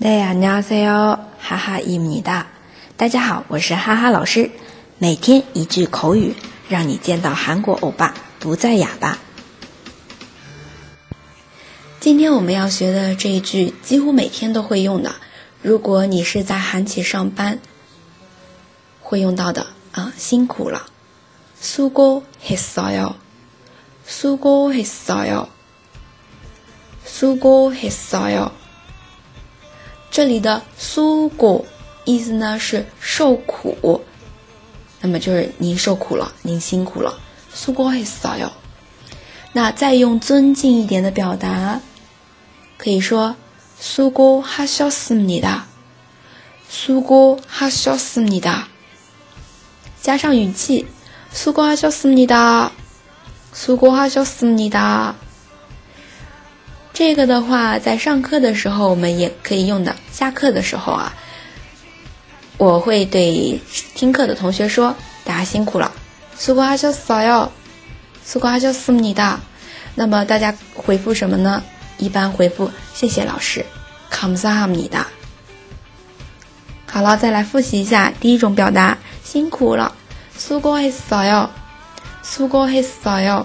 大家好，哈哈伊米哒。大家好，我是哈哈老师。每天一句口语，让你见到韩国欧巴不再哑巴。今天我们要学的这一句，几乎每天都会用的。如果你是在韩企上班，会用到的啊，辛苦了。수고했어 요， 수고했어 요， 수고했어 요。 这里的苏果意思呢是受苦，那么就是您受苦了，您辛苦了。苏果很少哟。那再用尊敬一点的表达，可以说苏果哈小思你的，苏果哈小思你的，加上语气，苏果哈小思你的，苏果哈小思你的。这个的话，在上课的时候我们也可以用的。下课的时候啊，我会对听课的同学说：“大家辛苦了，苏瓜就扫哟，苏瓜就思你的。”那么大家回复什么呢？一般回复“谢谢老师”，감사합니 다。 好了，再来复习一下第一种表达：辛苦了，苏瓜했어 요， 苏瓜했어 요。